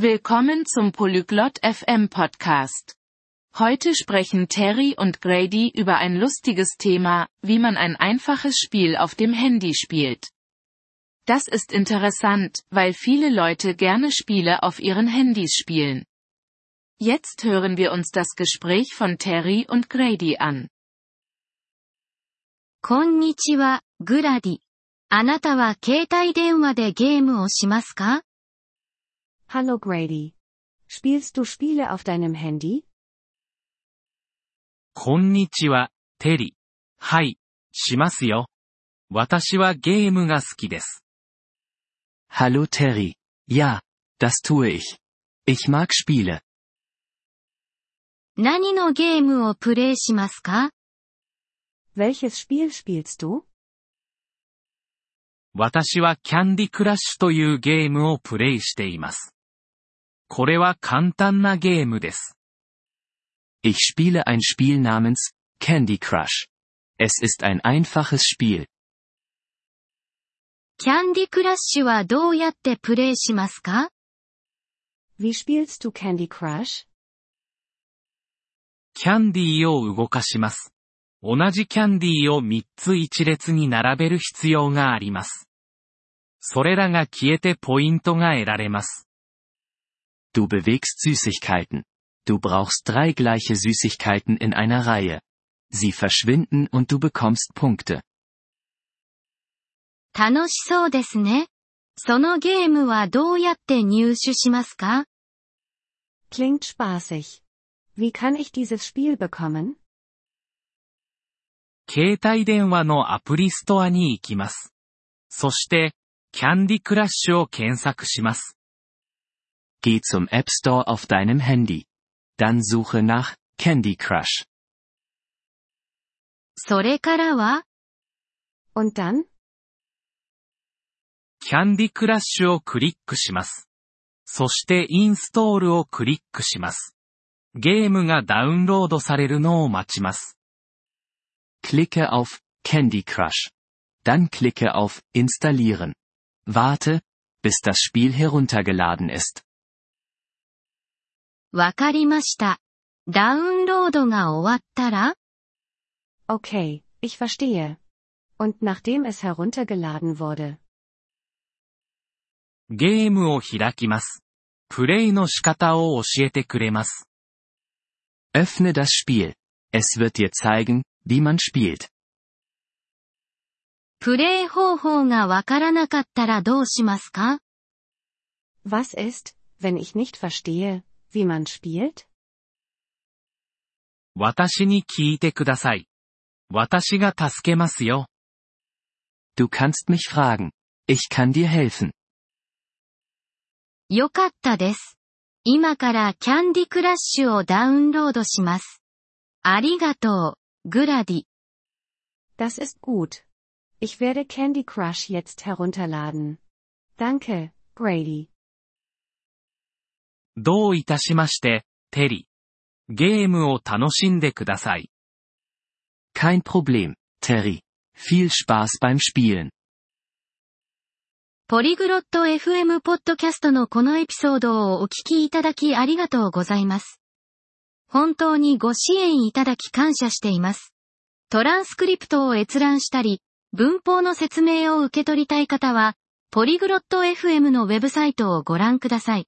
Willkommen zum Polyglot FM Podcast. Heute sprechen Terry und Grady über ein lustiges Thema, wie man ein einfaches Spiel auf dem Handy spielt. Das ist interessant, weil viele Leute gerne Spiele auf ihren Handys spielen. Jetzt hören wir uns das Gespräch von Terry und Grady an. こんにちは、グラディ。あなたは携帯電話でゲームをしますか Hallo Grady. Spielst du Spiele auf deinem Handy? こんにちは、テリ。はい、しますよ。私はゲームが好きです。 Hallo Terry. Ja, das tue ich. Ich mag Spiele. 何のゲームをプレイしますか Welches Spiel spielst du? 私はキャンディクラッシュというゲームをプレイしています。 これは簡単なゲームです。Ich spiele ein Spiel namens Candy Crush. Es ist ein einfaches Spiel. キャンディクラッシュはどうやってプレイしますか？Wie spielst du Candy Crush? キャンディーを動かします。同じキャンディーを3つ一列に並べる必要があります。それらが消えてポイントが得られます。Du bewegst Süßigkeiten. Du brauchst drei gleiche Süßigkeiten in einer Reihe. Sie verschwinden und du bekommst Punkte. 楽しそうですね。そのゲームはどうやって入手しますか Klingt spaßig. Wie kann ich dieses Spiel bekommen? 携帯電話のアプリストアに行きます。そして、キャンディクラッシュを検索します。 Geh zum App Store auf deinem Handy. Dann suche nach Candy Crush. それからは Und dann? キャンディクラッシュをクリックします。そしてインストールをクリックします。ゲームがダウンロードされるのを待ちます。 Klicke auf Candy Crush. Dann klicke auf Installieren. Warte, bis das Spiel heruntergeladen ist. わかりました。ダウンロードが終わったら Okay, ich verstehe. Und nachdem es heruntergeladen wurde, ゲームを開きます。プレイの仕方を教えてくれます。 Öffne das Spiel. Es wird dir zeigen, wie man spielt. プレイ方法がわからなかったらどうしますか was ist, wenn ich nicht verstehe, wie man spielt? 私に聞いてください。私が助けますよ。 Du kannst mich fragen. Ich kann dir helfen. よかったです。今からキャンディクラッシュをダウンロードします。ありがとう、グラディ。 Das ist gut. Ich werde Candy Crush jetzt herunterladen. Danke, Grady. どういたしまして、テリ。ゲームを楽しんでください。Kein Problem, Terry. Viel Spaß beim Spielen. ポリグロット FM ポッドキャストのこのエピソードをお聞きいただきありがとうございます。本当にご支援いただき感謝しています。トランスクリプトを閲覧したり、文法の説明を受け取りたい方は、ポリグロット FM のウェブサイトをご覧ください。